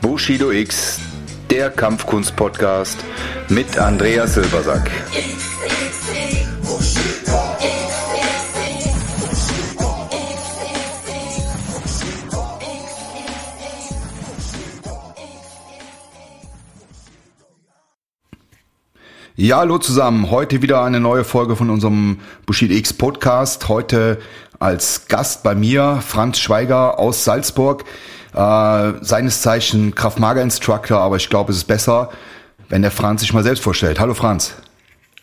Bushido X, der Kampfkunst-Podcast mit Andreas Silbersack. Ja, hallo zusammen. Heute wieder eine neue Folge von unserem Bushido X Podcast. Heute als Gast bei mir Franz Schweiger aus Salzburg. Äh, seines Zeichen Kraftmager-Instructor, aber ich glaube, es ist besser, wenn der Franz sich mal selbst vorstellt. Hallo Franz.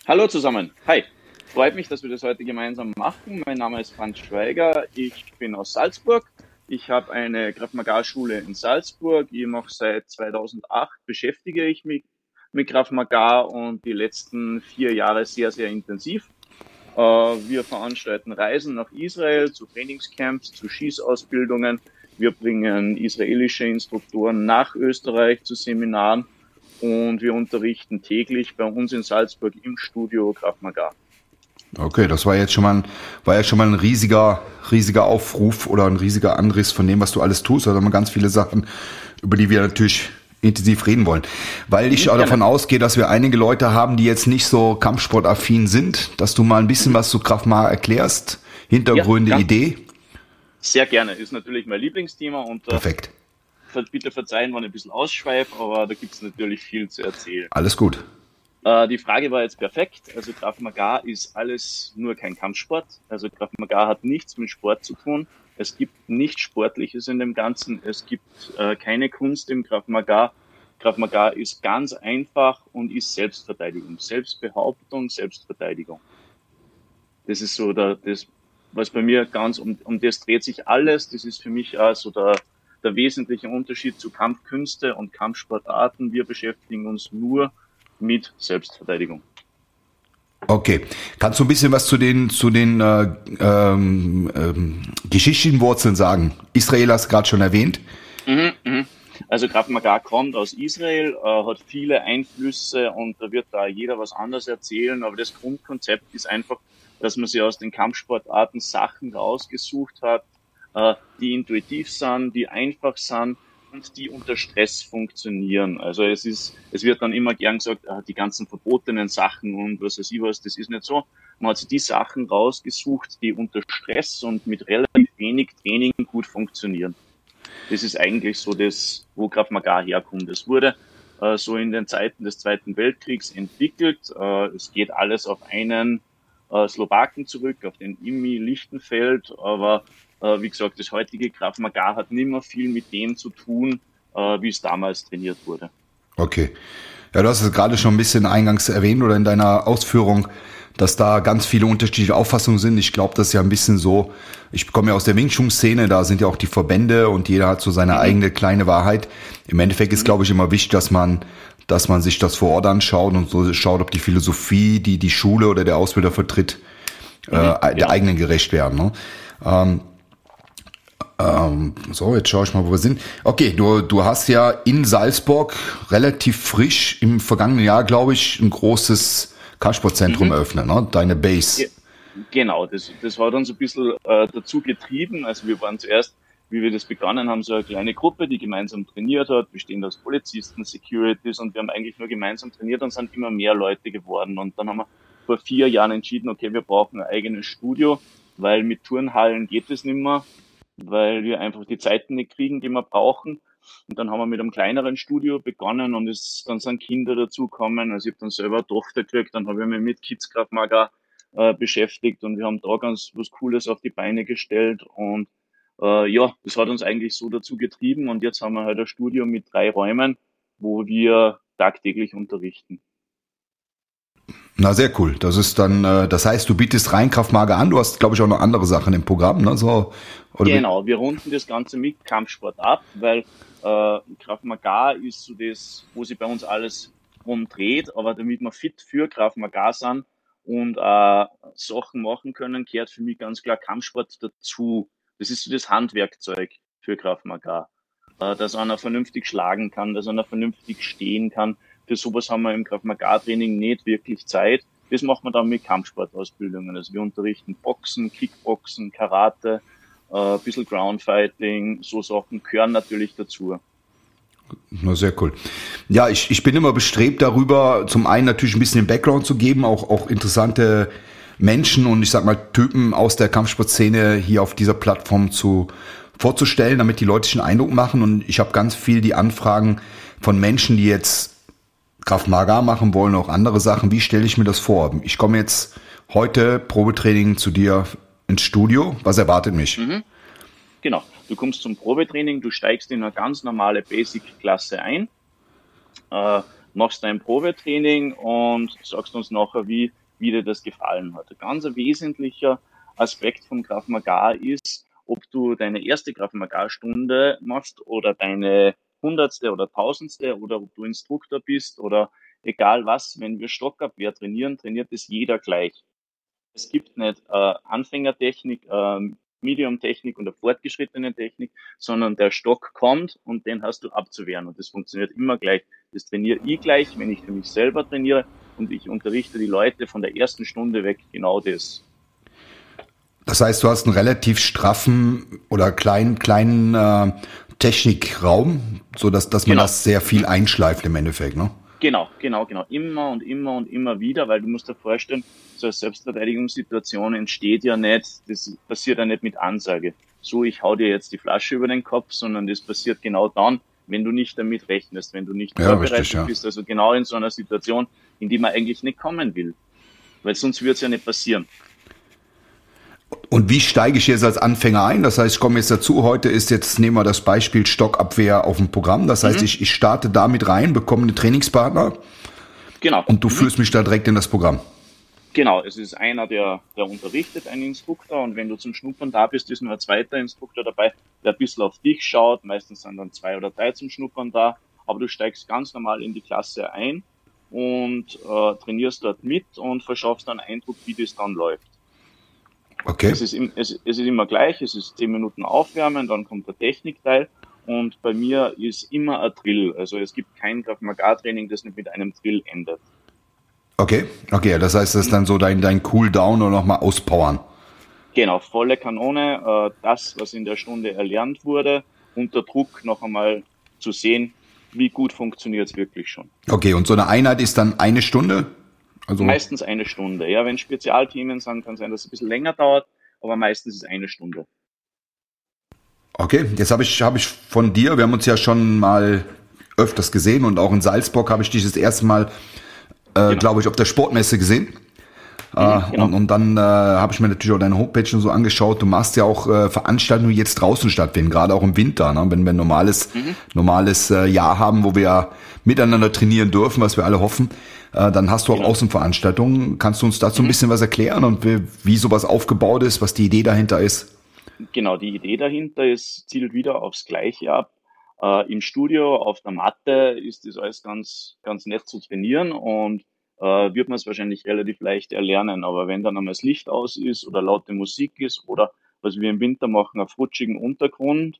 Hallo zusammen. Hi. Freut mich, dass wir das heute gemeinsam machen. Mein Name ist Franz Schweiger. Ich bin aus Salzburg. Ich habe eine Kraftmagar-Schule in Salzburg. Ich mache seit 2008 beschäftige ich mich mit Krav Maga und die letzten vier Jahre sehr, sehr intensiv. Äh, wir veranstalten Reisen nach Israel zu Trainingscamps, zu Schießausbildungen. Wir bringen israelische Instruktoren nach Österreich zu Seminaren und wir unterrichten täglich bei uns in Salzburg im Studio Krav Maga. Okay, das war jetzt schon mal ein, war jetzt schon mal ein riesiger, riesiger Aufruf oder ein riesiger Anriss von dem, was du alles tust. Also haben wir ganz viele Sachen, über die wir natürlich intensiv reden wollen. Weil ich auch davon ausgehe, dass wir einige Leute haben, die jetzt nicht so kampfsportaffin sind, dass du mal ein bisschen was zu Kraft Maga erklärst, Hintergründe, ja, Idee. Sehr gerne, ist natürlich mein Lieblingsthema und äh, Perfekt. bitte verzeihen, wenn ich ein bisschen ausschweife, aber da gibt es natürlich viel zu erzählen. Alles gut. Äh, die Frage war jetzt perfekt. Also Krav Maga ist alles nur kein Kampfsport. Also Krav Maga hat nichts mit Sport zu tun. Es gibt nichts Sportliches in dem Ganzen. Es gibt äh, keine Kunst im Krav Maga. Krav Maga ist ganz einfach und ist Selbstverteidigung. Selbstbehauptung, Selbstverteidigung. Das ist so der, das was bei mir ganz, um, um das dreht sich alles. Das ist für mich also der, der wesentliche Unterschied zu Kampfkünste und Kampfsportarten. Wir beschäftigen uns nur mit Selbstverteidigung. Okay, kannst du ein bisschen was zu den zu den äh, ähm, ähm, geschichtlichen Wurzeln sagen? Israel hast gerade schon erwähnt. Mhm, mh. Also Krav Maga kommt aus Israel, äh, hat viele Einflüsse und da wird da jeder was anderes erzählen, aber das Grundkonzept ist einfach dass man sich aus den Kampfsportarten Sachen rausgesucht hat, äh, die intuitiv sind, die einfach sind und die unter Stress funktionieren. Also es ist, es wird dann immer gern gesagt, äh, die ganzen verbotenen Sachen und was weiß ich was, das ist nicht so. Man hat sich die Sachen rausgesucht, die unter Stress und mit relativ wenig Training gut funktionieren. Das ist eigentlich so das, wo Krav Maga herkommt. Es wurde äh, so in den Zeiten des Zweiten Weltkriegs entwickelt. Äh, es geht alles auf einen äh, Slowaken zurück, auf den Imi Lichtenfeld, aber äh, wie gesagt, das heutige Krav Maga hat nicht mehr viel mit dem zu tun, äh, wie es damals trainiert wurde. Okay. Ja, du hast es gerade schon ein bisschen eingangs erwähnt oder in deiner Ausführung, dass da ganz viele unterschiedliche Auffassungen sind. Ich glaube, das ist ja ein bisschen so, ich komme ja aus der Wing Chun Szene, da sind ja auch die Verbände und jeder hat so seine mhm. eigene kleine Wahrheit. Im Endeffekt ist, glaube ich, immer wichtig, dass man dass man sich das vor Ort anschaut und so schaut, ob die Philosophie, die die Schule oder der Ausbilder vertritt, äh, mhm, äh, der ja. eigenen gerecht werden. Ne? Ähm, ähm, so, jetzt schaue ich mal, wo wir sind. Okay, du, du hast ja in Salzburg relativ frisch im vergangenen Jahr, glaube ich, ein großes Kampfsportzentrum mhm. eröffnet, ne? deine Base. Genau, das, das war dann so ein bisschen äh, dazu getrieben. Also wir waren zuerst wie wir das begonnen haben, so eine kleine Gruppe, die gemeinsam trainiert hat, bestehend aus Polizisten, Securities und wir haben eigentlich nur gemeinsam trainiert und sind immer mehr Leute geworden. Und dann haben wir vor vier Jahren entschieden, okay, wir brauchen ein eigenes Studio, weil mit Turnhallen geht es nicht mehr, weil wir einfach die Zeiten nicht kriegen, die wir brauchen. Und dann haben wir mit einem kleineren Studio begonnen und es, dann sind Kinder dazugekommen. Also ich habe dann selber eine Tochter gekriegt, dann habe ich mich mit Kids Maga äh, beschäftigt und wir haben da ganz was Cooles auf die Beine gestellt und äh, ja, das hat uns eigentlich so dazu getrieben und jetzt haben wir halt ein Studio mit drei Räumen, wo wir tagtäglich unterrichten. Na, sehr cool. Das ist dann, äh, das heißt, du bietest Reinkraftmager an. Du hast, glaube ich, auch noch andere Sachen im Programm, ne? So, oder genau, wir runden das Ganze mit Kampfsport ab, weil äh, Kraftmaga ist so das, wo sich bei uns alles rumdreht, aber damit wir fit für Kraftmaga sind und äh, Sachen machen können, gehört für mich ganz klar Kampfsport dazu. Das ist so das Handwerkzeug für Krav Maga. Äh, dass einer vernünftig schlagen kann, dass einer vernünftig stehen kann. Für sowas haben wir im Krav Maga Training nicht wirklich Zeit. Das machen wir dann mit Kampfsportausbildungen. Also wir unterrichten Boxen, Kickboxen, Karate, äh, ein bisschen Groundfighting, so Sachen gehören natürlich dazu. Na, sehr cool. Ja, ich, ich bin immer bestrebt darüber, zum einen natürlich ein bisschen den Background zu geben, auch, auch interessante Menschen und ich sag mal Typen aus der Kampfsportszene hier auf dieser Plattform zu vorzustellen, damit die Leute sich einen Eindruck machen. Und ich habe ganz viel die Anfragen von Menschen, die jetzt Kraft Maga machen wollen, auch andere Sachen. Wie stelle ich mir das vor? Ich komme jetzt heute Probetraining zu dir ins Studio. Was erwartet mich? Mhm. Genau. Du kommst zum Probetraining, du steigst in eine ganz normale Basic-Klasse ein, äh, machst dein Probetraining und sagst uns nachher, wie, wie dir das gefallen hat. Ein ganz wesentlicher Aspekt vom Krav Maga ist, ob du deine erste Krav Maga Stunde machst oder deine hundertste oder tausendste oder ob du Instruktor bist oder egal was, wenn wir Stockabwehr trainieren, trainiert es jeder gleich. Es gibt nicht äh, Anfängertechnik, äh, Medium-Technik und eine fortgeschrittene Technik, sondern der Stock kommt und den hast du abzuwehren und das funktioniert immer gleich. Das trainiere ich gleich, wenn ich für mich selber trainiere und ich unterrichte die Leute von der ersten Stunde weg genau das. Das heißt, du hast einen relativ straffen oder kleinen, kleinen äh, Technikraum, so dass, dass man genau. das sehr viel einschleift im Endeffekt, ne? Genau, genau, genau. Immer und immer und immer wieder, weil du musst dir vorstellen, so eine Selbstverteidigungssituation entsteht ja nicht, das passiert ja nicht mit Ansage. So, ich hau dir jetzt die Flasche über den Kopf, sondern das passiert genau dann, wenn du nicht damit rechnest, wenn du nicht ja, vorbereitet richtig, ja. bist. Also genau in so einer Situation, in die man eigentlich nicht kommen will. Weil sonst wird es ja nicht passieren. Und wie steige ich jetzt als Anfänger ein? Das heißt, ich komme jetzt dazu. Heute ist jetzt, nehmen wir das Beispiel Stockabwehr auf dem Programm. Das heißt, mhm. ich, ich starte damit rein, bekomme einen Trainingspartner. Genau. Und du mhm. führst mich da direkt in das Programm. Genau, es ist einer, der, der unterrichtet, ein Instruktor. Und wenn du zum Schnuppern da bist, ist noch ein zweiter Instruktor dabei, der ein bisschen auf dich schaut. Meistens sind dann zwei oder drei zum Schnuppern da. Aber du steigst ganz normal in die Klasse ein und äh, trainierst dort mit und verschaffst dann Eindruck, wie das dann läuft. Okay. Es ist, es, es ist immer gleich, es ist zehn Minuten Aufwärmen, dann kommt der Technikteil und bei mir ist immer ein Drill. Also es gibt kein Krav Maga Training, das nicht mit einem Drill endet. Okay, okay, das heißt, das ist dann so dein, dein Cooldown oder nochmal auspowern. Genau, volle Kanone, äh, das, was in der Stunde erlernt wurde, unter Druck noch einmal zu sehen, wie gut funktioniert es wirklich schon. Okay, und so eine Einheit ist dann eine Stunde? Also meistens eine Stunde. Ja, wenn Spezialthemen sind, kann sein, dass es ein bisschen länger dauert, aber meistens ist eine Stunde. Okay, jetzt habe ich, hab ich von dir, wir haben uns ja schon mal öfters gesehen und auch in Salzburg habe ich dich das erste Mal, äh, genau. glaube ich, auf der Sportmesse gesehen. Mhm, äh, genau. und, und dann äh, habe ich mir natürlich auch deine Homepage und so angeschaut. Du machst ja auch äh, Veranstaltungen, die jetzt draußen stattfinden, gerade auch im Winter, ne? wenn wir ein normales, mhm. normales äh, Jahr haben, wo wir miteinander trainieren dürfen, was wir alle hoffen. Äh, dann hast du auch genau. Außenveranstaltungen. Kannst du uns dazu mhm. ein bisschen was erklären und wie, wie sowas aufgebaut ist, was die Idee dahinter ist? Genau, die Idee dahinter ist, zielt wieder aufs Gleiche ab. Äh, Im Studio, auf der Matte ist das alles ganz, ganz nett zu trainieren und äh, wird man es wahrscheinlich relativ leicht erlernen. Aber wenn dann einmal das Licht aus ist oder laute Musik ist oder was wir im Winter machen, auf rutschigen Untergrund,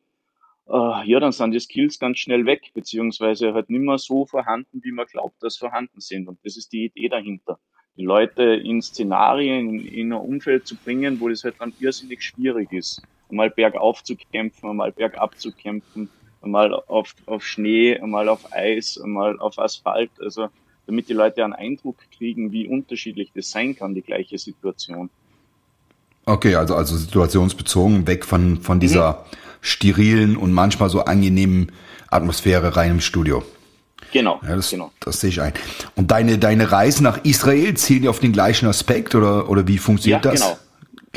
äh, ja, dann sind die Skills ganz schnell weg, beziehungsweise halt nicht mehr so vorhanden, wie man glaubt, dass vorhanden sind. Und das ist die Idee dahinter. Die Leute in Szenarien, in, in ein Umfeld zu bringen, wo das halt dann irrsinnig schwierig ist. Einmal bergauf zu kämpfen, einmal bergab zu kämpfen, einmal auf, auf Schnee, einmal auf Eis, einmal auf Asphalt. Also damit die Leute einen Eindruck kriegen, wie unterschiedlich das sein kann, die gleiche Situation. Okay, also, also situationsbezogen, weg von, von dieser mhm sterilen und manchmal so angenehmen Atmosphäre rein im Studio. Genau, ja, das, genau. das sehe ich ein. Und deine, deine Reisen nach Israel zielen die auf den gleichen Aspekt oder, oder wie funktioniert ja, das? Genau.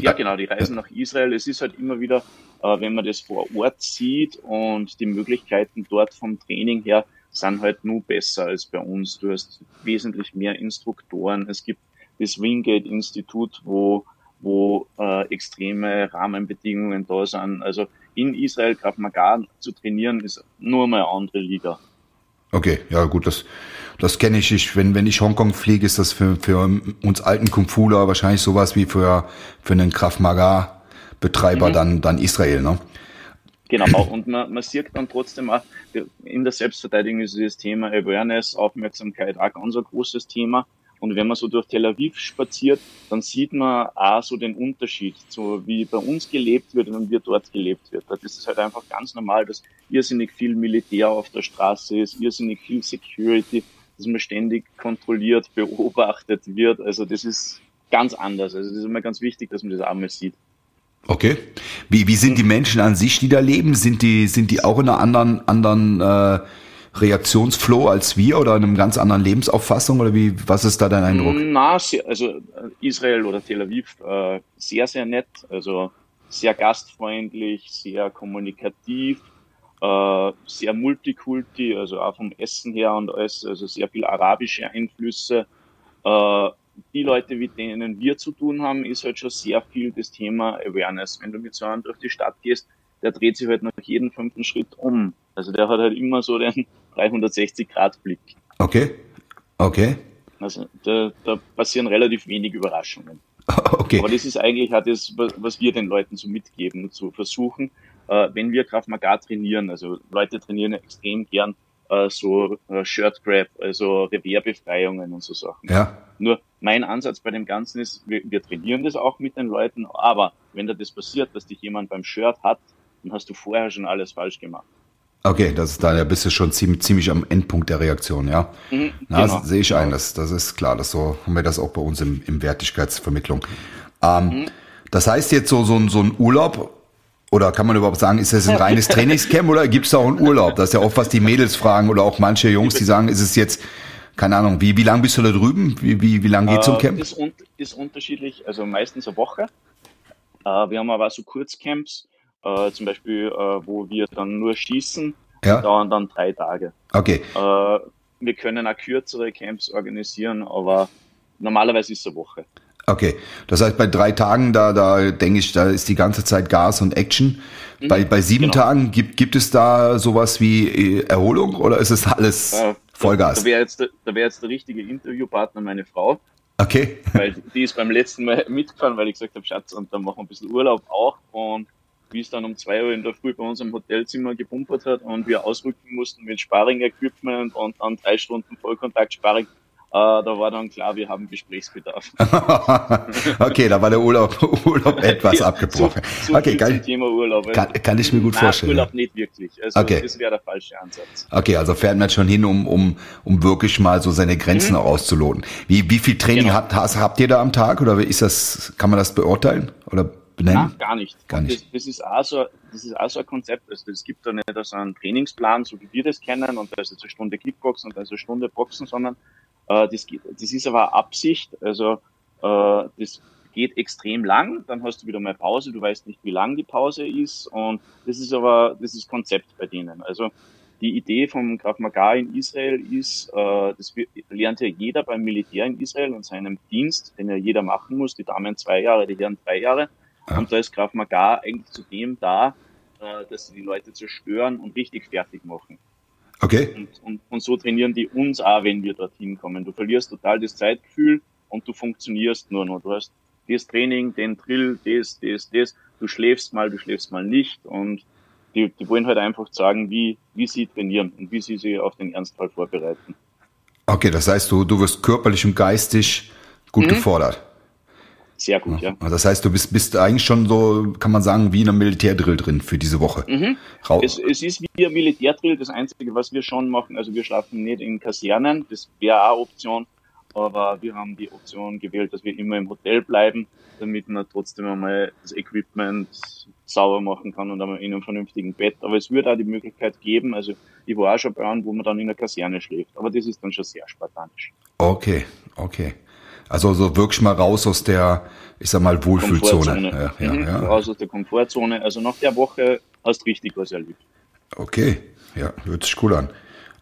Ja, genau, die Reisen nach Israel. Es ist halt immer wieder, äh, wenn man das vor Ort sieht und die Möglichkeiten dort vom Training her sind halt nur besser als bei uns. Du hast wesentlich mehr Instruktoren. Es gibt das Wingate Institut, wo, wo äh, extreme Rahmenbedingungen da sind. Also in Israel Krav Maga zu trainieren, ist nur mal eine andere Liga. Okay, ja gut, das, das kenne ich. ich. Wenn, wenn ich Hongkong fliege, ist das für, für uns alten Kung Fuler wahrscheinlich sowas wie für, für einen Krav Maga Betreiber mhm. dann, dann Israel, ne? Genau, und man, man sieht dann trotzdem auch, in der Selbstverteidigung ist das Thema Awareness, Aufmerksamkeit auch ganz ein großes Thema. Und wenn man so durch Tel Aviv spaziert, dann sieht man auch so den Unterschied, so wie bei uns gelebt wird und wie dort gelebt wird. Das ist halt einfach ganz normal, dass irrsinnig viel Militär auf der Straße ist, irrsinnig viel Security, dass man ständig kontrolliert, beobachtet wird. Also das ist ganz anders. Also das ist immer ganz wichtig, dass man das einmal sieht. Okay. Wie, wie sind die Menschen an sich, die da leben? Sind die, sind die auch in einer anderen, anderen äh, Reaktionsflow als wir oder in einem ganz anderen Lebensauffassung oder wie, was ist da dein Eindruck? Na, also Israel oder Tel Aviv äh, sehr, sehr nett, also sehr gastfreundlich, sehr kommunikativ, äh, sehr multikulti, also auch vom Essen her und alles, also sehr viel arabische Einflüsse. Äh, die Leute, mit denen wir zu tun haben, ist halt schon sehr viel das Thema Awareness. Wenn du mit so einem durch die Stadt gehst, der dreht sich halt nach jedem fünften Schritt um. Also der hat halt immer so den 360-Grad-Blick. Okay, okay. Also da, da passieren relativ wenig Überraschungen. Okay. Aber das ist eigentlich auch das, was wir den Leuten so mitgeben, zu versuchen, äh, wenn wir Kraft Maga trainieren, also Leute trainieren extrem gern äh, so äh, Shirt Grab, also Revierbefreiungen und so Sachen. Ja. Nur mein Ansatz bei dem Ganzen ist, wir, wir trainieren das auch mit den Leuten, aber wenn da das passiert, dass dich jemand beim Shirt hat, dann hast du vorher schon alles falsch gemacht. Okay, das ist da, da bist du schon ziemlich, ziemlich am Endpunkt der Reaktion, ja. Mhm, Na, genau. sehe ich ein, das, das ist klar, das so haben wir das auch bei uns im, im Wertigkeitsvermittlung. Ähm, mhm. Das heißt jetzt so, so, ein, so ein Urlaub, oder kann man überhaupt sagen, ist das ein reines Trainingscamp oder gibt es da auch einen Urlaub? Das ist ja oft, was die Mädels fragen oder auch manche Jungs, die sagen, ist es jetzt, keine Ahnung, wie, wie lang bist du da drüben? Wie, wie, wie lang geht zum äh, Camp? Ist, un ist unterschiedlich, also meistens eine Woche. Äh, wir haben aber so Kurzcamps, äh, zum Beispiel, wo wir dann nur schießen, ja. dauern dann drei Tage. Okay. Wir können auch kürzere Camps organisieren, aber normalerweise ist es eine Woche. Okay, das heißt bei drei Tagen, da, da denke ich, da ist die ganze Zeit Gas und Action. Mhm. Bei, bei sieben genau. Tagen gibt, gibt es da sowas wie äh, Erholung oder ist es alles äh, Vollgas? Da, da wäre jetzt, da wär jetzt der richtige Interviewpartner meine Frau. Okay. Weil die ist beim letzten Mal mitgefahren, weil ich gesagt habe, Schatz, und dann machen wir ein bisschen Urlaub auch. Und wie es dann um zwei Uhr in der Früh bei uns im Hotelzimmer gepumpert hat und wir ausrücken mussten mit Sparring-Equipment und dann drei Stunden Vollkontakt-Sparring, da war dann klar, wir haben Gesprächsbedarf. okay, da war der Urlaub, Urlaub etwas abgebrochen. So, so okay, geil. Thema Urlaub. Kann, kann ich mir gut Nein, vorstellen. Urlaub nicht wirklich. Also okay. das wäre der falsche Ansatz. Okay, also fährt man schon hin, um, um, um wirklich mal so seine Grenzen mhm. auszuloten. Wie, wie viel Training genau. habt, habt ihr da am Tag oder ist das, kann man das beurteilen? Oder benennen? Nein, gar nicht. Gar nicht. Das, das, ist auch so, das ist auch so ein Konzept. Also es gibt da nicht so einen Trainingsplan, so wie wir das kennen, und da ist jetzt eine Stunde Kickboxen und da ist eine Stunde Boxen, sondern äh, das, das ist aber Absicht. Also äh, das geht extrem lang, dann hast du wieder mal Pause, du weißt nicht, wie lang die Pause ist und das ist aber, das ist Konzept bei denen. Also die Idee vom Krav Maga in Israel ist, äh, das lernt ja jeder beim Militär in Israel und seinem Dienst, den ja jeder machen muss, die Damen zwei Jahre, die Herren drei Jahre. Ja. Und da ist Graf Maga eigentlich zudem da, äh, dass sie die Leute zerstören und richtig fertig machen. Okay. Und, und, und so trainieren die uns auch, wenn wir dorthin kommen. Du verlierst total das Zeitgefühl und du funktionierst nur noch. Du hast das Training, den Drill, das, das, das. Du schläfst mal, du schläfst mal nicht und die, die wollen halt einfach sagen, wie, wie sie trainieren und wie sie sich auf den Ernstfall vorbereiten. Okay, das heißt, du, du wirst körperlich und geistig gut mhm. gefordert. Sehr gut, ja. ja. Das heißt, du bist, bist eigentlich schon so, kann man sagen, wie in einem Militärdrill drin für diese Woche. Mhm. Es, es, ist wie ein Militärdrill. Das Einzige, was wir schon machen, also wir schlafen nicht in Kasernen. Das wäre auch Option. Aber wir haben die Option gewählt, dass wir immer im Hotel bleiben, damit man trotzdem einmal das Equipment sauber machen kann und einmal in einem vernünftigen Bett. Aber es würde auch die Möglichkeit geben, also ich war auch schon bei einem, wo man dann in der Kaserne schläft. Aber das ist dann schon sehr spartanisch. Okay, okay. Also so wirklich mal raus aus der, ich sag mal, Wohlfühlzone. Ja, ja, mhm, ja. Raus aus der Komfortzone. Also nach der Woche hast du richtig was erlebt. Okay, ja, hört sich cool an.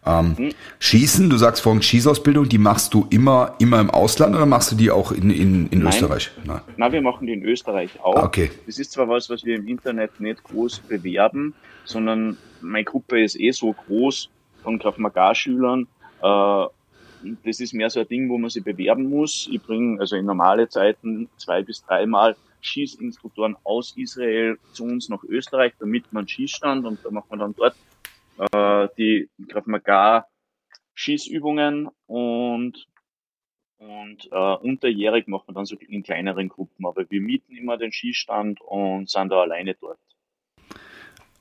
Ähm, mhm. Schießen, du sagst vorhin Schießausbildung, die machst du immer, immer im Ausland oder machst du die auch in, in, in Nein. Österreich? Nein. Nein, wir machen die in Österreich auch. Ah, okay. Das ist zwar was, was wir im Internet nicht groß bewerben, sondern meine Gruppe ist eh so groß von Krav Maga-Schülern, äh, das ist mehr so ein Ding, wo man sich bewerben muss. Ich bringe also in normale Zeiten zwei bis dreimal Schießinstruktoren aus Israel zu uns nach Österreich, damit man Schießstand und da macht man dann dort äh, die Krav Maga Schießübungen und Und äh, unterjährig machen wir dann so in kleineren Gruppen. Aber wir mieten immer den Skistand und sind da alleine dort.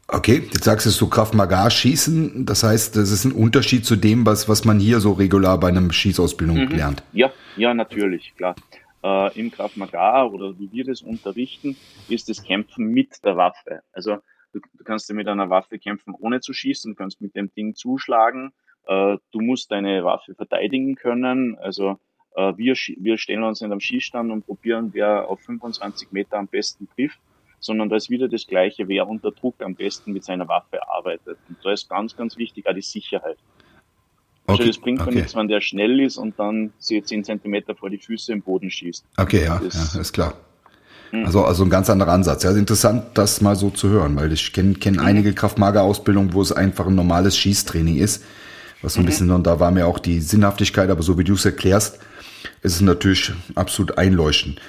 Okay, jetzt sagst du so Kraft Maga schießen. Das heißt, das ist ein Unterschied zu dem, was, was man hier so regular bei einem Schießausbildung mhm. lernt. Ja, ja, natürlich, klar. Äh, Im Kraft Maga oder wie wir das unterrichten, ist das Kämpfen mit der Waffe. Also du, du kannst ja mit einer Waffe kämpfen, ohne zu schießen, du kannst mit dem Ding zuschlagen. Äh, du musst deine Waffe verteidigen können. Also äh, wir, wir stellen uns nicht am Schießstand und probieren, wer auf 25 Meter am besten trifft sondern da ist wieder das Gleiche, wer unter Druck am besten mit seiner Waffe arbeitet. Und da ist ganz, ganz wichtig auch die Sicherheit. Also okay, das bringt okay. nichts, wenn der schnell ist und dann sie 10 Zentimeter vor die Füße im Boden schießt. Okay, ja, das, ja ist klar. Hm. Also, also ein ganz anderer Ansatz. Ja, interessant, das mal so zu hören, weil ich kenne kenn mhm. einige Kraftmager-Ausbildungen, wo es einfach ein normales Schießtraining ist. Was so ein mhm. bisschen, und da war mir auch die Sinnhaftigkeit, aber so wie du es erklärst, ist es natürlich absolut einleuchtend.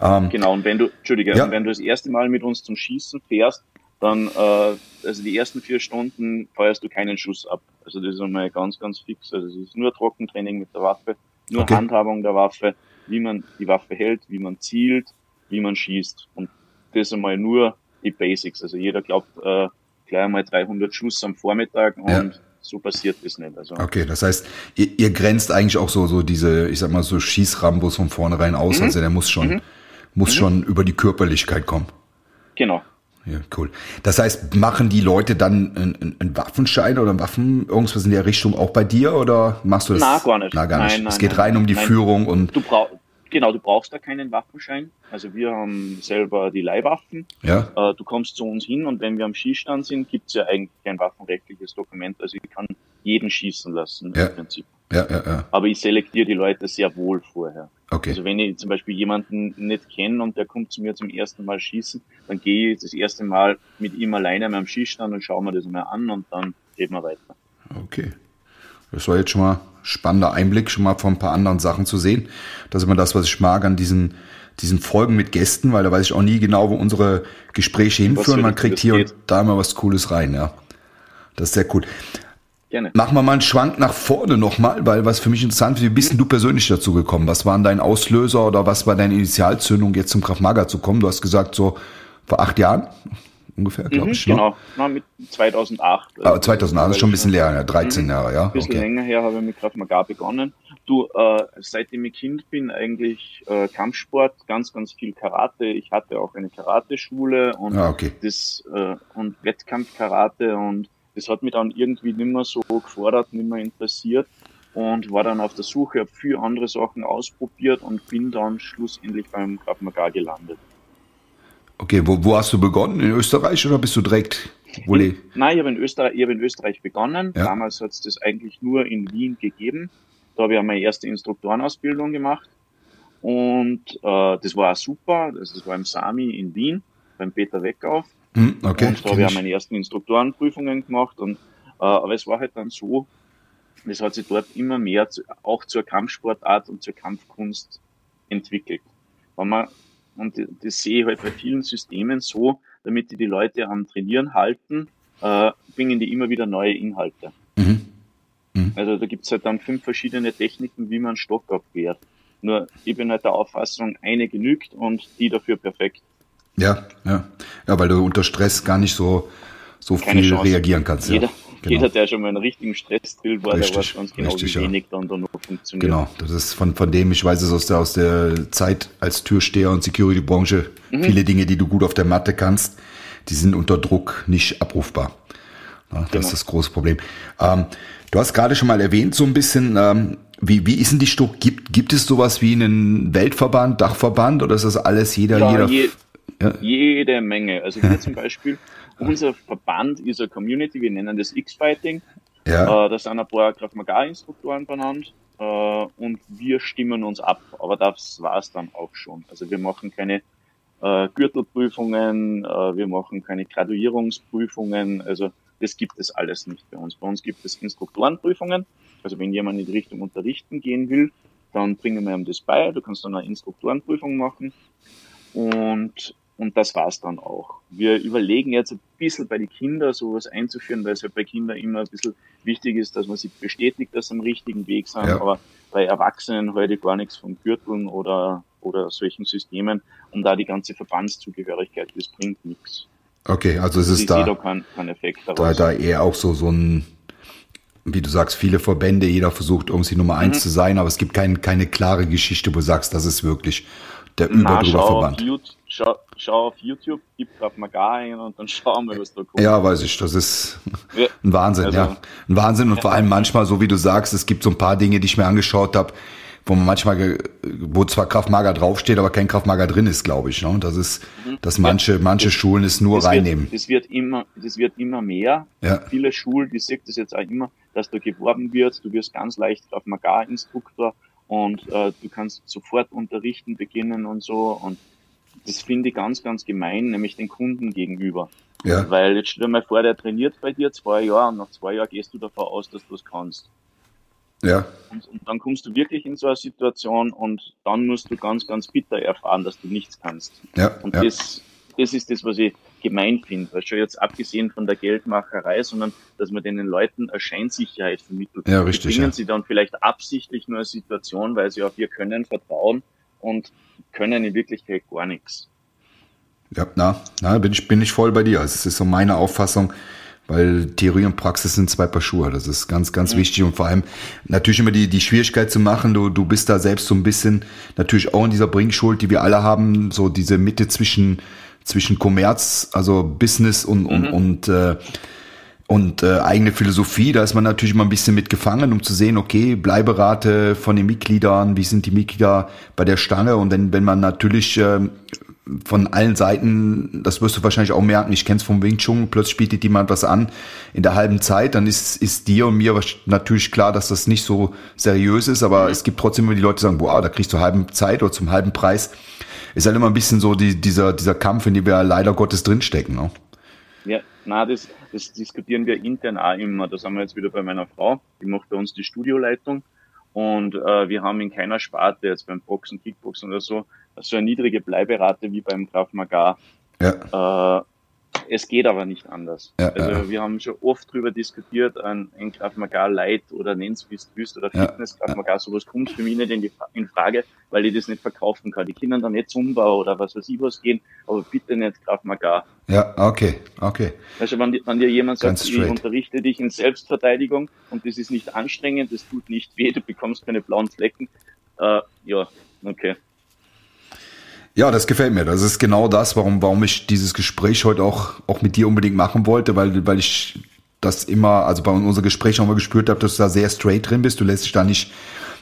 Ähm, genau, und wenn du, Entschuldige, ja. wenn du das erste Mal mit uns zum Schießen fährst, dann, äh, also die ersten vier Stunden feuerst du keinen Schuss ab. Also das ist einmal ganz, ganz fix. Also es ist nur Trockentraining mit der Waffe, nur okay. Handhabung der Waffe, wie man die Waffe hält, wie man zielt, wie man schießt. Und das einmal nur die Basics. Also jeder glaubt äh, gleich einmal 300 Schuss am Vormittag und ja. so passiert das nicht. Also okay, das heißt, ihr, ihr grenzt eigentlich auch so so diese, ich sag mal so Schießrambos von vornherein aus. Mhm. Also der muss schon mhm muss mhm. schon über die Körperlichkeit kommen. Genau. Ja, cool. Das heißt, machen die Leute dann einen, einen Waffenschein oder Waffen, irgendwas in der Richtung auch bei dir oder machst du das? Na, gar nicht. Na, gar nicht. Nein, es geht nein, rein um die nein. Führung und. Du brauchst, genau, du brauchst da keinen Waffenschein. Also wir haben selber die Leihwaffen. Ja. Äh, du kommst zu uns hin und wenn wir am Schießstand sind, gibt's ja eigentlich kein waffenrechtliches Dokument. Also ich kann jeden schießen lassen ja. im Prinzip. Ja, ja, ja. Aber ich selektiere die Leute sehr wohl vorher. Okay. Also wenn ich zum Beispiel jemanden nicht kenne und der kommt zu mir zum ersten Mal schießen, dann gehe ich das erste Mal mit ihm alleine am Schießstand und schaue mir das mal an und dann reden wir weiter. Okay. Das war jetzt schon mal ein spannender Einblick, schon mal von ein paar anderen Sachen zu sehen. Das ist immer das, was ich mag an diesen, diesen Folgen mit Gästen, weil da weiß ich auch nie genau, wo unsere Gespräche hinführen. Man kriegt hier geht. und da immer was Cooles rein, ja. Das ist sehr cool. Gerne. Machen wir mal einen Schwank nach vorne nochmal, weil was für mich interessant ist, wie bist denn du persönlich dazu gekommen? Was waren dein Auslöser oder was war deine Initialzündung, jetzt zum Kraftmager zu kommen? Du hast gesagt, so vor acht Jahren ungefähr, glaube mhm, ich. Ne? Genau, Na, mit 2008. Also ah, 2008 ist schon ein bisschen länger, ja, 13 mhm, Jahre, ja. Ein bisschen okay. länger her habe ich mit Kraftmagar begonnen. Du, äh, seitdem ich Kind bin, eigentlich äh, Kampfsport, ganz, ganz viel Karate. Ich hatte auch eine Karateschule und ah, okay. das äh, und Wettkampfkarate und das hat mich dann irgendwie nicht mehr so gefordert, nicht mehr interessiert und war dann auf der Suche, habe viele andere Sachen ausprobiert und bin dann schlussendlich beim Krav Maga gelandet. Okay, wo, wo hast du begonnen? In Österreich oder bist du direkt? In, nein, ich habe in Österreich, ich habe in Österreich begonnen. Ja. Damals hat es das eigentlich nur in Wien gegeben. Da habe ich meine erste Instruktorenausbildung gemacht. Und äh, das war auch super. Das, das war im Sami in Wien, beim Peter Weckauf. Hm, okay, und da habe ich auch meine ersten Instruktorenprüfungen gemacht. Und, äh, aber es war halt dann so, es hat sich dort immer mehr zu, auch zur Kampfsportart und zur Kampfkunst entwickelt. Wenn man, und das sehe ich halt bei vielen Systemen so, damit die die Leute am Trainieren halten, äh, bringen die immer wieder neue Inhalte. Mhm. Mhm. Also da gibt's halt dann fünf verschiedene Techniken, wie man Stock abwehrt. Nur ich bin halt der Auffassung, eine genügt und die dafür perfekt. Ja, ja. Ja, weil du unter Stress gar nicht so, so viel Chance. reagieren kannst. Jeder, ja. Genau. Jeder, der schon mal einen richtigen Stressdrill war, richtig, der weiß ganz genau, richtig, wie wenig ja. dann da noch funktioniert. Genau, das ist von, von dem, ich weiß es aus der, aus der Zeit als Türsteher und Security-Branche, mhm. viele Dinge, die du gut auf der Matte kannst, die sind unter Druck nicht abrufbar. Ja, das genau. ist das große Problem. Ähm, du hast gerade schon mal erwähnt, so ein bisschen, ähm, wie, wie ist denn die Struktur? Gibt, gibt es sowas wie einen Weltverband, Dachverband oder ist das alles jeder, ja, jeder? Je, ja. Jede Menge. Also wir zum Beispiel, unser Verband ist eine Community, wir nennen das X-Fighting. Ja. Äh, da sind ein paar Krav Maga-Instruktoren benannt äh, und wir stimmen uns ab. Aber das war es dann auch schon. Also wir machen keine äh, Gürtelprüfungen, äh, wir machen keine Graduierungsprüfungen. Also das gibt es alles nicht bei uns. Bei uns gibt es Instruktorenprüfungen. Also wenn jemand in die Richtung unterrichten gehen will, dann bringen wir ihm das bei. Du kannst dann eine Instruktorenprüfung machen. Und und das war's dann auch. Wir überlegen jetzt ein bisschen bei den Kindern sowas einzuführen, weil es halt bei Kindern immer ein bisschen wichtig ist, dass man sich bestätigt, dass sie am richtigen Weg sind. Ja. Aber bei Erwachsenen heute gar nichts von Gürteln oder, oder solchen Systemen und da die ganze Verbandszugehörigkeit, das bringt nichts. Okay, also es ist da, da kein, kein Effekt da, da eher auch so, so ein, wie du sagst, viele Verbände, jeder versucht irgendwie Nummer eins mhm. zu sein, aber es gibt kein, keine klare Geschichte, wo du sagst, das ist wirklich der Überdrüberverband. Schau, schau auf YouTube, gib Krav Maga ein und dann schauen wir, was da kommt. Ja, weiß ich, das ist ein Wahnsinn, also, ja. Ein Wahnsinn und vor allem manchmal, so wie du sagst, es gibt so ein paar Dinge, die ich mir angeschaut habe, wo man manchmal, wo zwar Kraftmager draufsteht, aber kein Kraftmager drin ist, glaube ich. Ne? Das ist, mhm. dass manche, manche Schulen es nur das reinnehmen. Wird, das wird immer, das wird immer mehr. Ja. Viele Schulen, die sieht das jetzt auch immer, dass da geworben wird, du wirst ganz leicht Kraftmagar-Instruktor und äh, du kannst sofort unterrichten beginnen und so und das finde ich ganz, ganz gemein, nämlich den Kunden gegenüber. Ja. Weil jetzt stell dir mal vor, der trainiert bei dir zwei Jahre und nach zwei Jahren gehst du davon aus, dass du es kannst. Ja. Und, und, dann kommst du wirklich in so eine Situation und dann musst du ganz, ganz bitter erfahren, dass du nichts kannst. Ja. Und ja. Das, das ist das, was ich gemein finde. Weil schon jetzt abgesehen von der Geldmacherei, sondern dass man den Leuten eine Scheinsicherheit vermittelt. Ja, richtig. Bringen ja. sie dann vielleicht absichtlich nur eine Situation, weil sie auf ihr Können vertrauen und können in Wirklichkeit gar nichts. Ja, na, na, bin ich, bin ich voll bei dir. Also es ist so meine Auffassung weil Theorie und Praxis sind zwei Paar Schuhe. Das ist ganz, ganz mhm. wichtig und vor allem natürlich immer die, die Schwierigkeit zu machen. Du, du bist da selbst so ein bisschen natürlich auch in dieser Bringschuld, die wir alle haben, so diese Mitte zwischen, zwischen Kommerz, also Business und, und, mhm. und, äh, und äh, eigene Philosophie, da ist man natürlich immer ein bisschen mitgefangen, um zu sehen, okay, Bleiberate von den Mitgliedern, wie sind die Mitglieder bei der Stange und wenn, wenn man natürlich äh, von allen Seiten, das wirst du wahrscheinlich auch merken, ich kenn's vom Wing Chun, plötzlich bietet jemand was an in der halben Zeit, dann ist, ist dir und mir natürlich klar, dass das nicht so seriös ist, aber mhm. es gibt trotzdem immer die Leute, die sagen, boah, da kriegst du halben Zeit oder zum halben Preis. Ist halt immer ein bisschen so die, dieser, dieser Kampf, in dem wir leider Gottes drinstecken. Ne? Ja, na, das, das diskutieren wir intern auch immer. Da sind wir jetzt wieder bei meiner Frau, die macht bei uns die Studioleitung. Und äh, wir haben in keiner Sparte, jetzt beim Boxen, Kickboxen oder so, so eine niedrige Bleiberate wie beim Graf Magar. Ja. Äh, es geht aber nicht anders. Ja, also ja. wir haben schon oft drüber diskutiert, ein, ein Graf Magar Light oder nenn's wie du willst oder Fitness Graf Magar, sowas kommt für mich nicht in, die, in Frage, weil ich das nicht verkaufen kann. Die können dann nicht Zumba oder was weiß ich was gehen, aber bitte nicht Graf Magar. Ja, okay, okay. Also wenn, wenn dir jemand sagt, ich unterrichte dich in Selbstverteidigung und das ist nicht anstrengend, das tut nicht weh, du bekommst keine blauen Flecken, äh, ja, okay. Ja, das gefällt mir. Das ist genau das, warum, warum ich dieses Gespräch heute auch, auch mit dir unbedingt machen wollte, weil, weil ich das immer, also bei unserem Gespräch auch mal gespürt habe, dass du da sehr straight drin bist. Du lässt dich da nicht,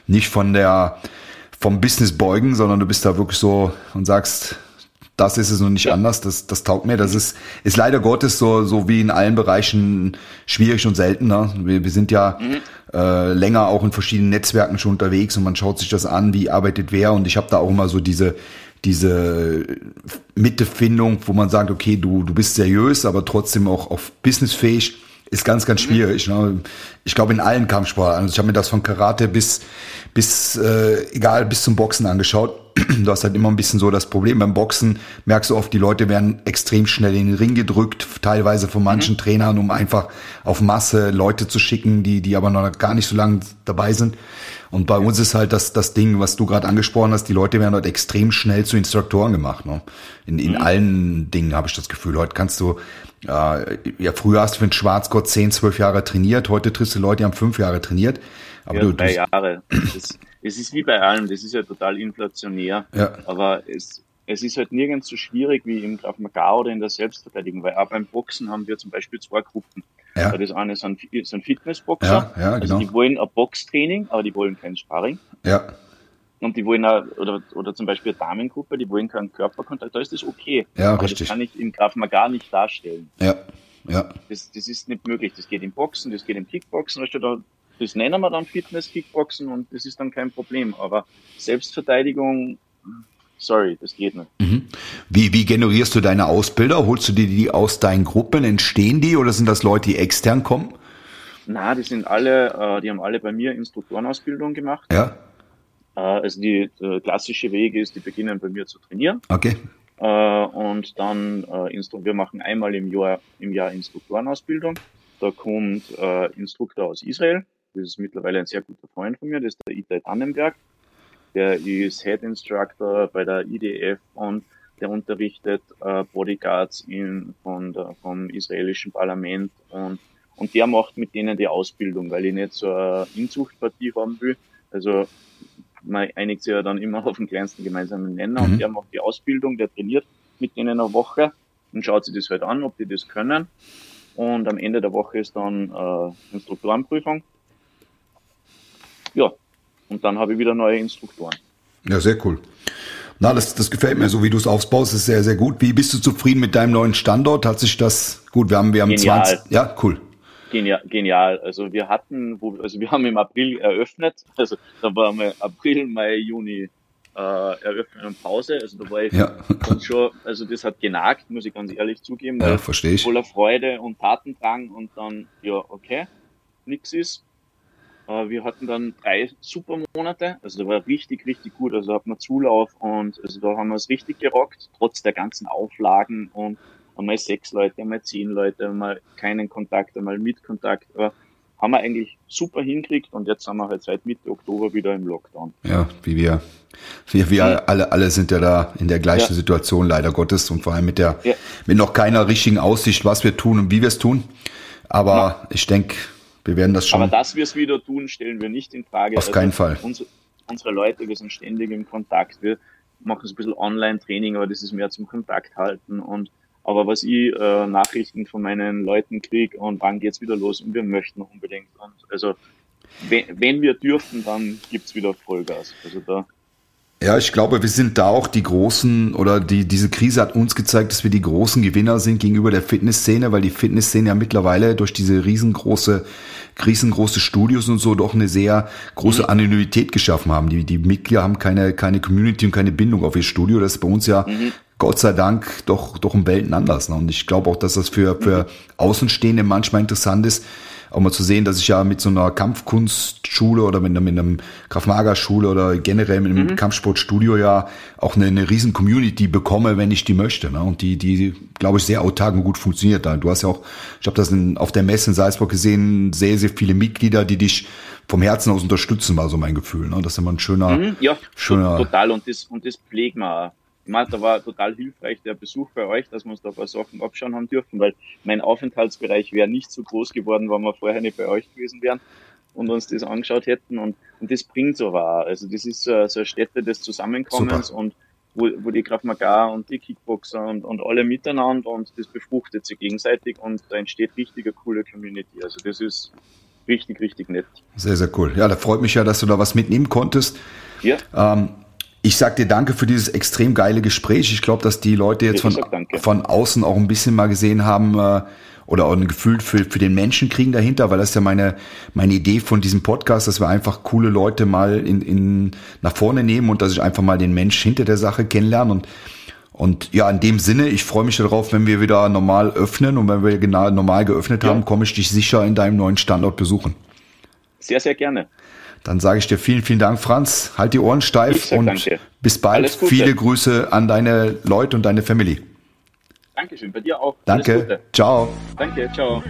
nicht von der, vom Business beugen, sondern du bist da wirklich so und sagst, das ist es und nicht anders, das, das taugt mir. Das ist, ist leider Gottes so, so wie in allen Bereichen schwierig und selten. Ne? Wir, wir sind ja mhm. äh, länger auch in verschiedenen Netzwerken schon unterwegs und man schaut sich das an, wie arbeitet wer. Und ich habe da auch immer so diese, diese Mittefindung, wo man sagt, okay, du, du bist seriös, aber trotzdem auch auf businessfähig, ist ganz, ganz mhm. schwierig. Ne? Ich glaube in allen Kampfsportarten. Also ich habe mir das von Karate bis, bis äh, egal, bis zum Boxen angeschaut. Du hast halt immer ein bisschen so das Problem. Beim Boxen merkst du oft, die Leute werden extrem schnell in den Ring gedrückt, teilweise von manchen mhm. Trainern, um einfach auf Masse Leute zu schicken, die, die aber noch gar nicht so lange dabei sind. Und bei uns ist halt das, das Ding, was du gerade angesprochen hast, die Leute werden dort extrem schnell zu Instruktoren gemacht. Ne? In, in mhm. allen Dingen habe ich das Gefühl. Heute kannst du, äh, ja, früher hast du für einen Schwarzgott 10, 12 Jahre trainiert, heute triffst du Leute, die haben fünf Jahre trainiert. Aber ja, du, drei Jahre. Das, es ist wie bei allem, das ist ja total inflationär. Ja. Aber es, es ist halt nirgends so schwierig wie im Graf Magar oder in der Selbstverteidigung, weil auch beim Boxen haben wir zum Beispiel zwei Gruppen. Ja. Das eine sind, sind Fitnessboxer, ja, ja, also genau. also die wollen ein Boxtraining, aber die wollen kein Sparring. Ja. Und die wollen auch, oder, oder zum Beispiel eine Damengruppe, die wollen keinen Körperkontakt, da ist das okay. Ja, aber richtig. Das kann ich im Graf Magar nicht darstellen. Ja, ja. Das, das ist nicht möglich. Das geht im Boxen, das geht im Kickboxen, das nennen wir dann Fitness, Kickboxen und das ist dann kein Problem. Aber Selbstverteidigung, sorry, das geht nicht. Mhm. Wie, wie generierst du deine Ausbilder? Holst du dir die aus deinen Gruppen? Entstehen die oder sind das Leute, die extern kommen? Na, die sind alle, äh, die haben alle bei mir Instruktorenausbildung gemacht. Ja. Äh, also die, der klassische Weg ist, die beginnen bei mir zu trainieren. Okay. Äh, und dann äh, wir machen einmal im Jahr im Jahr Instruktorenausbildung. Da kommt äh, Instruktor aus Israel, Das ist mittlerweile ein sehr guter Freund von mir, das ist der Itai Tannenberg. Der ist Head Instructor bei der IDF und der unterrichtet äh, Bodyguards in, von der, vom israelischen Parlament und, und der macht mit denen die Ausbildung, weil ich nicht so eine Inzuchtpartie haben will. Also man einigt sich ja dann immer auf den kleinsten gemeinsamen Nenner mhm. und der macht die Ausbildung, der trainiert mit denen eine Woche und schaut sich das halt an, ob die das können. Und am Ende der Woche ist dann äh, Instruktorenprüfung. Ja, und dann habe ich wieder neue Instruktoren. Ja, sehr cool. Na, das, das gefällt mir, so wie du es aufbaust, ist sehr, sehr gut. Wie bist du zufrieden mit deinem neuen Standort? Hat sich das gut? Wir haben, wir haben Genial. 20. Ja, cool. Genial, genial. Also wir hatten, also wir haben im April eröffnet. Also da war mal April, Mai, Juni äh, Eröffnung und Pause. Also da war ich ja. schon, also das hat genagt, muss ich ganz ehrlich zugeben. Ja, verstehe ich. Voller Freude und Tatendrang und dann, ja, okay, nix ist. Äh, wir hatten dann drei super Monate, also da war richtig, richtig gut. Also da hat man Zulauf und also da haben wir es richtig gerockt, trotz der ganzen Auflagen und einmal sechs Leute, einmal zehn Leute, einmal keinen Kontakt, einmal mit Kontakt. Aber haben wir eigentlich super hinkriegt und jetzt sind wir halt seit Mitte Oktober wieder im Lockdown. Ja, wie wir, wir, wir hm. alle, alle sind ja da in der gleichen ja. Situation leider Gottes und vor allem mit der, ja. mit noch keiner richtigen Aussicht, was wir tun und wie wir es tun. Aber ja. ich denke, wir werden das schon. Aber dass wir es wieder tun, stellen wir nicht in Frage. Auf also keinen Fall. Unsere, unsere Leute, wir sind ständig im Kontakt. Wir machen so ein bisschen Online-Training, aber das ist mehr zum Kontakt halten. Und aber was ich äh, Nachrichten von meinen Leuten kriege und wann geht's wieder los und wir möchten unbedingt. Und also wenn, wenn wir dürfen, dann gibt's wieder Vollgas. Also da ja, ich glaube, wir sind da auch die großen oder die, diese Krise hat uns gezeigt, dass wir die großen Gewinner sind gegenüber der Fitnessszene, weil die Fitnessszene ja mittlerweile durch diese riesengroße, riesengroße Studios und so doch eine sehr große mhm. Anonymität geschaffen haben. Die, die Mitglieder haben keine, keine Community und keine Bindung auf ihr Studio. Das ist bei uns ja mhm. Gott sei Dank doch, doch ein Welten anders. Ne? Und ich glaube auch, dass das für, für mhm. Außenstehende manchmal interessant ist, auch mal zu sehen, dass ich ja mit so einer Kampfkunstschule oder mit, mit einem Krav-Maga-Schule oder generell mit einem mhm. Kampfsportstudio ja auch eine, eine riesen Community bekomme, wenn ich die möchte. Ne? Und die, die, glaube ich, sehr autark und gut funktioniert da. Du hast ja auch, ich habe das in, auf der Messe in Salzburg gesehen, sehr, sehr viele Mitglieder, die dich vom Herzen aus unterstützen, war so mein Gefühl. Ne? Das ist immer ein schöner, mhm, ja, schöner. Total. Und das, und das pflegen wir ich meine, da war total hilfreich der Besuch bei euch, dass wir uns da ein paar Sachen abschauen haben dürfen, weil mein Aufenthaltsbereich wäre nicht so groß geworden, wenn wir vorher nicht bei euch gewesen wären und uns das angeschaut hätten. Und, und das bringt so wahr. Also das ist so, so eine Stätte des Zusammenkommens Super. und wo, wo die Kraft Maga und die Kickboxer und, und alle miteinander und das befruchtet sich gegenseitig und da entsteht richtig eine coole Community. Also das ist richtig, richtig nett. Sehr, sehr cool. Ja, da freut mich ja, dass du da was mitnehmen konntest. Ja. Ähm, ich sag dir danke für dieses extrem geile Gespräch. Ich glaube, dass die Leute jetzt von, von außen auch ein bisschen mal gesehen haben äh, oder auch ein Gefühl für, für den Menschen kriegen dahinter, weil das ist ja meine, meine Idee von diesem Podcast, dass wir einfach coole Leute mal in, in, nach vorne nehmen und dass ich einfach mal den Mensch hinter der Sache kennenlerne und und ja, in dem Sinne, ich freue mich darauf, wenn wir wieder normal öffnen und wenn wir genau normal geöffnet ja. haben, komme ich dich sicher in deinem neuen Standort besuchen. Sehr, sehr gerne. Dann sage ich dir vielen, vielen Dank, Franz. Halt die Ohren steif und danke. bis bald. Viele Grüße an deine Leute und deine Family. Dankeschön, bei dir auch. Danke. Ciao. Danke, ciao.